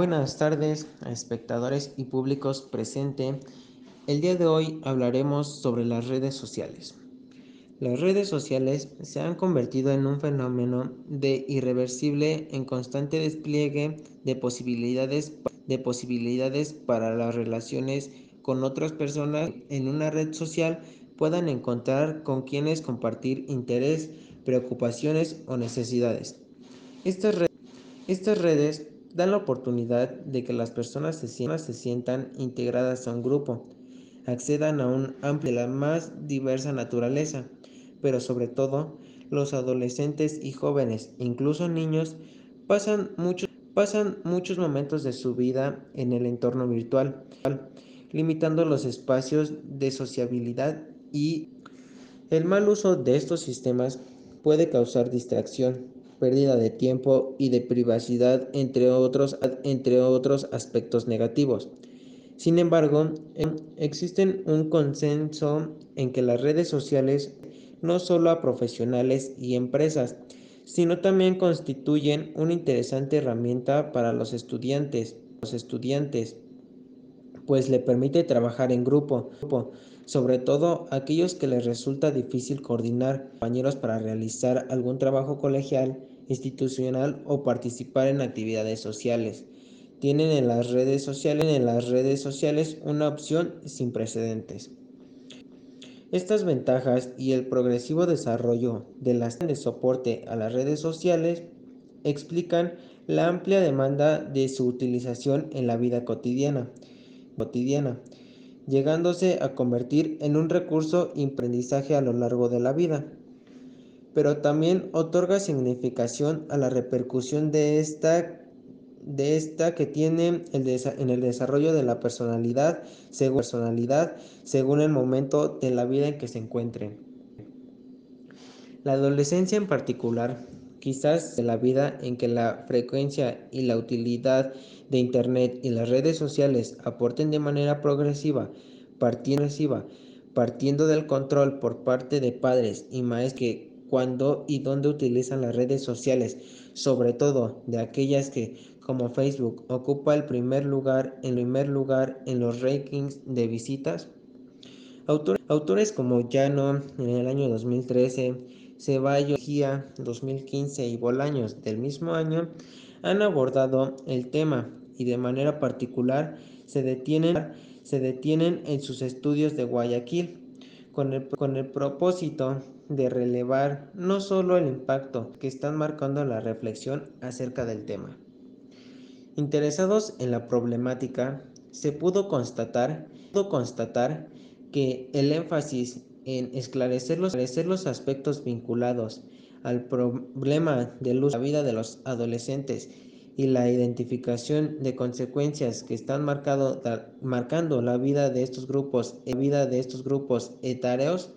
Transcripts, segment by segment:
Buenas tardes espectadores y públicos presentes. El día de hoy hablaremos sobre las redes sociales. Las redes sociales se han convertido en un fenómeno de irreversible en constante despliegue de posibilidades, de posibilidades para las relaciones con otras personas en una red social puedan encontrar con quienes compartir interés, preocupaciones o necesidades. Estas, estas redes dan la oportunidad de que las personas se, sientan integradas a un grupo, accedan a un amplio de la más diversa naturaleza, pero sobre todo los adolescentes y jóvenes, incluso niños, pasan pasan muchos momentos de su vida en el entorno virtual, limitando los espacios de sociabilidad y el mal uso de estos sistemas puede causar distracción, pérdida de tiempo y de privacidad, entre otros, entre otros aspectos negativos. Sin embargo, existe un consenso en que las redes sociales no solo a profesionales y empresas, sino también constituyen una interesante herramienta para los estudiantes, los estudiantes, pues le permite trabajar en grupo, sobre todo aquellos que les resulta difícil coordinar compañeros para realizar algún trabajo colegial, institucional o participar en actividades sociales. Tienen en las redes sociales, en las redes sociales una opción sin precedentes. Estas ventajas y el progresivo desarrollo de las de soporte a las redes sociales explican la amplia demanda de su utilización en la vida cotidiana, cotidiana llegándose a convertir en un recurso de aprendizaje a lo largo de la vida. Pero también otorga significación a la repercusión de esta, de esta que tiene el en el desarrollo de la personalidad según, personalidad según el momento de la vida en que se encuentren. La adolescencia en particular quizás de la vida en que la frecuencia y la utilidad de Internet y las redes sociales aporten de manera progresiva, partiendo, partiendo del control por parte de padres y maestros que cuando y dónde utilizan las redes sociales, sobre todo de aquellas que, como Facebook, ocupa el primer lugar, en primer lugar en los rankings de visitas. Autores, autores como Llano en el año 2013, Ceballos, Gia 2015 y Bolaños del mismo año han abordado el tema y de manera particular se detienen, se detienen en sus estudios de Guayaquil con el, con el propósito de relevar no solo el impacto que están marcando la reflexión acerca del tema. Interesados en la problemática, se pudo constatar, pudo constatar que el énfasis en esclarecer los, esclarecer los aspectos vinculados al problema del uso de la vida de los adolescentes y la identificación de consecuencias que están marcado, marcando la vida de estos grupos, la vida de estos grupos etarios.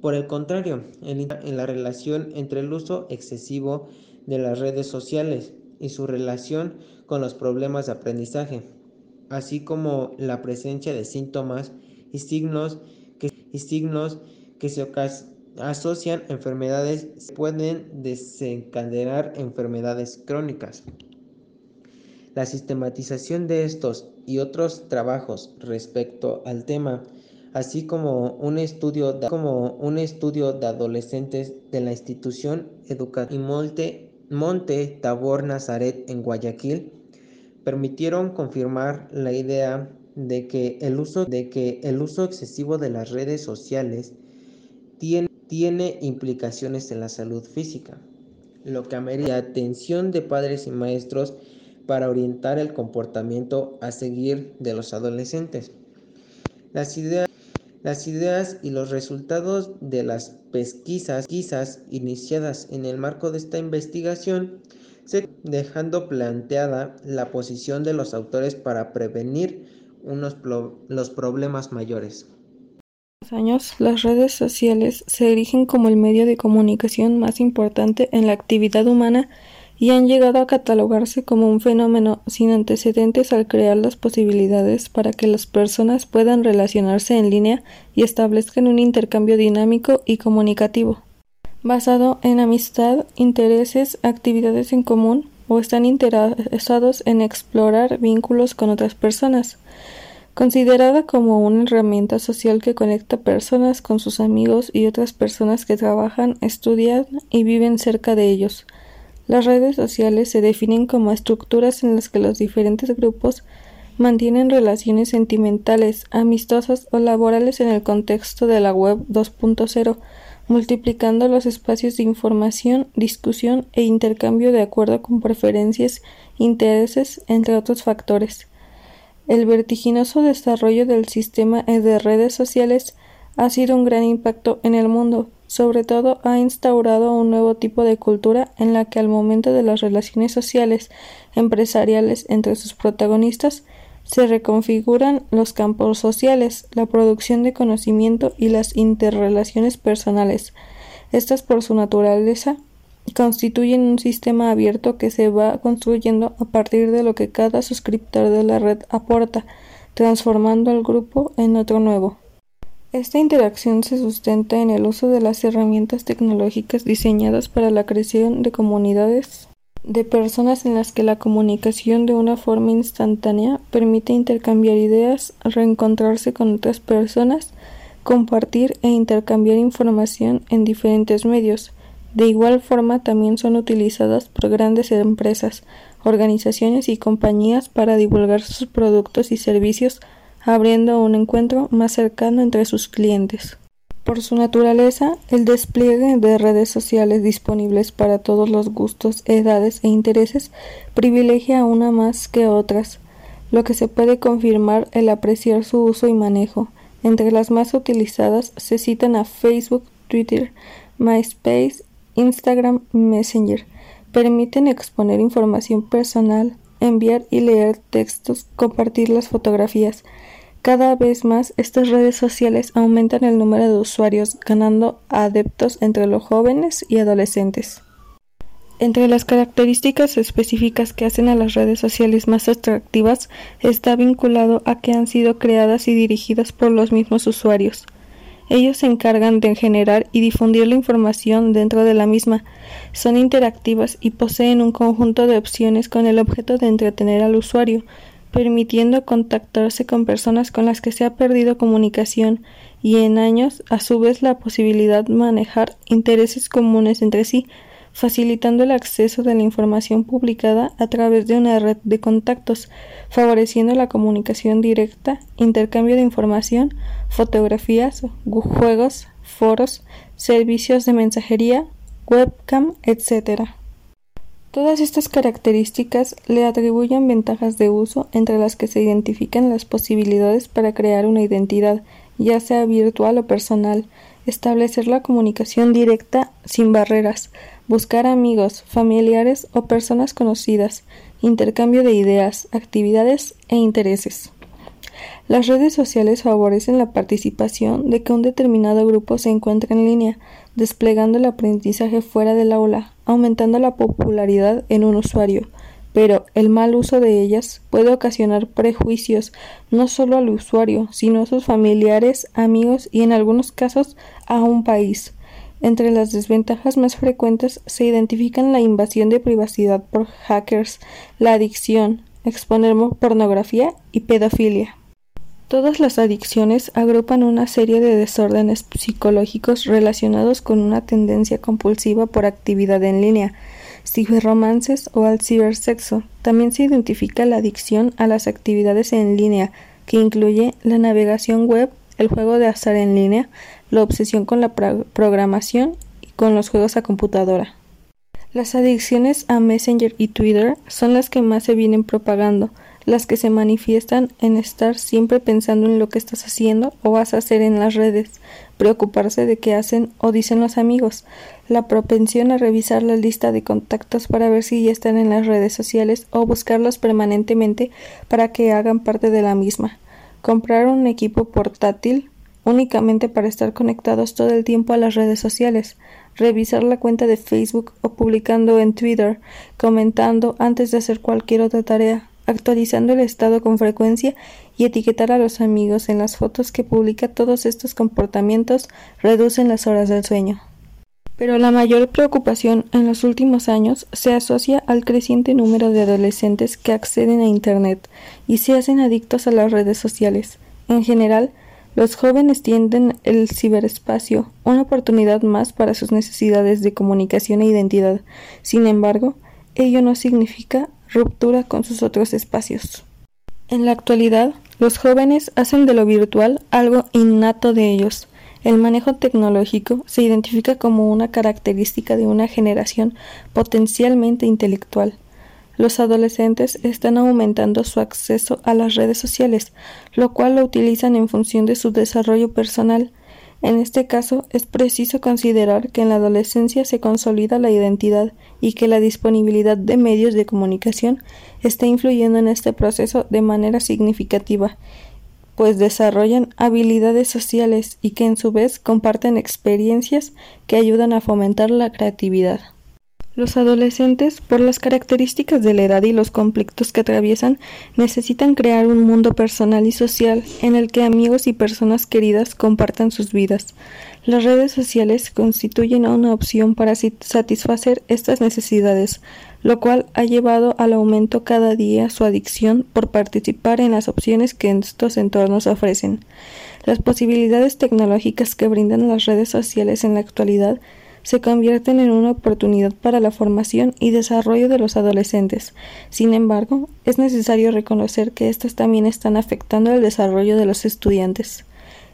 Por el contrario, en, la relación entre el uso excesivo de las redes sociales y su relación con los problemas de aprendizaje, así como la presencia de síntomas y signos y signos que se asocian enfermedades pueden desencadenar enfermedades crónicas. La sistematización de estos y otros trabajos respecto al tema, así como un estudio de, como un estudio de adolescentes de la institución educativa Monte, Monte Tabor Nazaret en Guayaquil, permitieron confirmar la idea de que el uso, de que el uso excesivo de las redes sociales tiene, tiene implicaciones en la salud física, lo que amerita atención de padres y maestros para orientar el comportamiento a seguir de los adolescentes. Las ideas, las ideas y los resultados de las pesquisas, pesquisas iniciadas en el marco de esta investigación se dejando planteada la posición de los autores para prevenir unos los problemas mayores. años, las redes sociales se erigen como el medio de comunicación más importante en la actividad humana y han llegado a catalogarse como un fenómeno sin antecedentes al crear las posibilidades para que las personas puedan relacionarse en línea y establezcan un intercambio dinámico y comunicativo, basado en amistad, intereses, actividades en común, o están interesados en explorar vínculos con otras personas. Considerada como una herramienta social que conecta personas con sus amigos y otras personas que trabajan, estudian y viven cerca de ellos. Las redes sociales se definen como estructuras en las que los diferentes grupos mantienen relaciones sentimentales, amistosas o laborales en el contexto de la web 2.0, multiplicando los espacios de información, discusión e intercambio de acuerdo con preferencias, intereses, entre otros factores. El vertiginoso desarrollo del sistema de redes sociales ha sido un gran impacto en el mundo, sobre todo ha instaurado un nuevo tipo de cultura en la que al momento de las relaciones sociales empresariales entre sus protagonistas se reconfiguran los campos sociales, la producción de conocimiento y las interrelaciones personales. Estas por su naturaleza constituyen un sistema abierto que se va construyendo a partir de lo que cada suscriptor de la red aporta, transformando al grupo en otro nuevo. Esta interacción se sustenta en el uso de las herramientas tecnológicas diseñadas para la creación de comunidades de personas en las que la comunicación de una forma instantánea permite intercambiar ideas, reencontrarse con otras personas, compartir e intercambiar información en diferentes medios. De igual forma también son utilizadas por grandes empresas, organizaciones y compañías para divulgar sus productos y servicios, abriendo un encuentro más cercano entre sus clientes. Por su naturaleza, el despliegue de redes sociales disponibles para todos los gustos, edades e intereses privilegia a una más que otras, lo que se puede confirmar el apreciar su uso y manejo. Entre las más utilizadas se citan a Facebook, Twitter, MySpace, Instagram, Messenger. Permiten exponer información personal, enviar y leer textos, compartir las fotografías, cada vez más estas redes sociales aumentan el número de usuarios, ganando adeptos entre los jóvenes y adolescentes. Entre las características específicas que hacen a las redes sociales más atractivas está vinculado a que han sido creadas y dirigidas por los mismos usuarios. Ellos se encargan de generar y difundir la información dentro de la misma, son interactivas y poseen un conjunto de opciones con el objeto de entretener al usuario, permitiendo contactarse con personas con las que se ha perdido comunicación y en años a su vez la posibilidad de manejar intereses comunes entre sí, facilitando el acceso de la información publicada a través de una red de contactos, favoreciendo la comunicación directa, intercambio de información, fotografías, juegos, foros, servicios de mensajería, webcam, etc. Todas estas características le atribuyen ventajas de uso entre las que se identifican las posibilidades para crear una identidad, ya sea virtual o personal, establecer la comunicación directa sin barreras, buscar amigos, familiares o personas conocidas, intercambio de ideas, actividades e intereses. Las redes sociales favorecen la participación de que un determinado grupo se encuentre en línea, desplegando el aprendizaje fuera del aula, aumentando la popularidad en un usuario, pero el mal uso de ellas puede ocasionar prejuicios no solo al usuario, sino a sus familiares, amigos y en algunos casos a un país. Entre las desventajas más frecuentes se identifican la invasión de privacidad por hackers, la adicción, exponer pornografía y pedofilia. Todas las adicciones agrupan una serie de desórdenes psicológicos relacionados con una tendencia compulsiva por actividad en línea, ciberromances o al cibersexo. También se identifica la adicción a las actividades en línea, que incluye la navegación web, el juego de azar en línea, la obsesión con la programación y con los juegos a computadora. Las adicciones a Messenger y Twitter son las que más se vienen propagando, las que se manifiestan en estar siempre pensando en lo que estás haciendo o vas a hacer en las redes, preocuparse de qué hacen o dicen los amigos, la propensión a revisar la lista de contactos para ver si ya están en las redes sociales o buscarlos permanentemente para que hagan parte de la misma, comprar un equipo portátil únicamente para estar conectados todo el tiempo a las redes sociales, revisar la cuenta de Facebook o publicando en Twitter, comentando antes de hacer cualquier otra tarea, actualizando el estado con frecuencia y etiquetar a los amigos en las fotos que publica todos estos comportamientos reducen las horas del sueño. Pero la mayor preocupación en los últimos años se asocia al creciente número de adolescentes que acceden a Internet y se hacen adictos a las redes sociales. En general, los jóvenes tienden el ciberespacio, una oportunidad más para sus necesidades de comunicación e identidad. Sin embargo, ello no significa ruptura con sus otros espacios. En la actualidad, los jóvenes hacen de lo virtual algo innato de ellos. El manejo tecnológico se identifica como una característica de una generación potencialmente intelectual. Los adolescentes están aumentando su acceso a las redes sociales, lo cual lo utilizan en función de su desarrollo personal. En este caso, es preciso considerar que en la adolescencia se consolida la identidad y que la disponibilidad de medios de comunicación está influyendo en este proceso de manera significativa, pues desarrollan habilidades sociales y que en su vez comparten experiencias que ayudan a fomentar la creatividad. Los adolescentes, por las características de la edad y los conflictos que atraviesan, necesitan crear un mundo personal y social en el que amigos y personas queridas compartan sus vidas. Las redes sociales constituyen una opción para satisfacer estas necesidades, lo cual ha llevado al aumento cada día su adicción por participar en las opciones que estos entornos ofrecen. Las posibilidades tecnológicas que brindan las redes sociales en la actualidad se convierten en una oportunidad para la formación y desarrollo de los adolescentes. Sin embargo, es necesario reconocer que éstas también están afectando el desarrollo de los estudiantes.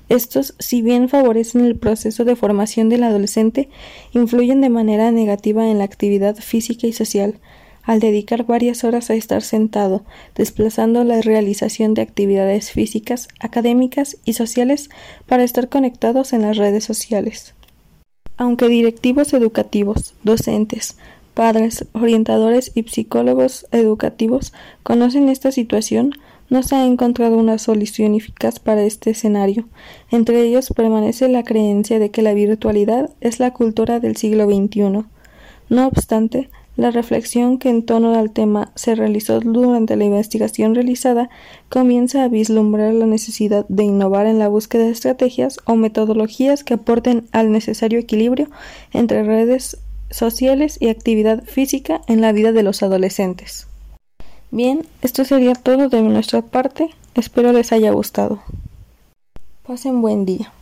Estos, si bien favorecen el proceso de formación del adolescente, influyen de manera negativa en la actividad física y social, al dedicar varias horas a estar sentado, desplazando la realización de actividades físicas, académicas y sociales para estar conectados en las redes sociales. Aunque directivos educativos, docentes, padres, orientadores y psicólogos educativos conocen esta situación, no se ha encontrado una solución eficaz para este escenario. Entre ellos permanece la creencia de que la virtualidad es la cultura del siglo XXI. No obstante, la reflexión que en torno al tema se realizó durante la investigación realizada comienza a vislumbrar la necesidad de innovar en la búsqueda de estrategias o metodologías que aporten al necesario equilibrio entre redes sociales y actividad física en la vida de los adolescentes. Bien, esto sería todo de nuestra parte. Espero les haya gustado. Pasen buen día.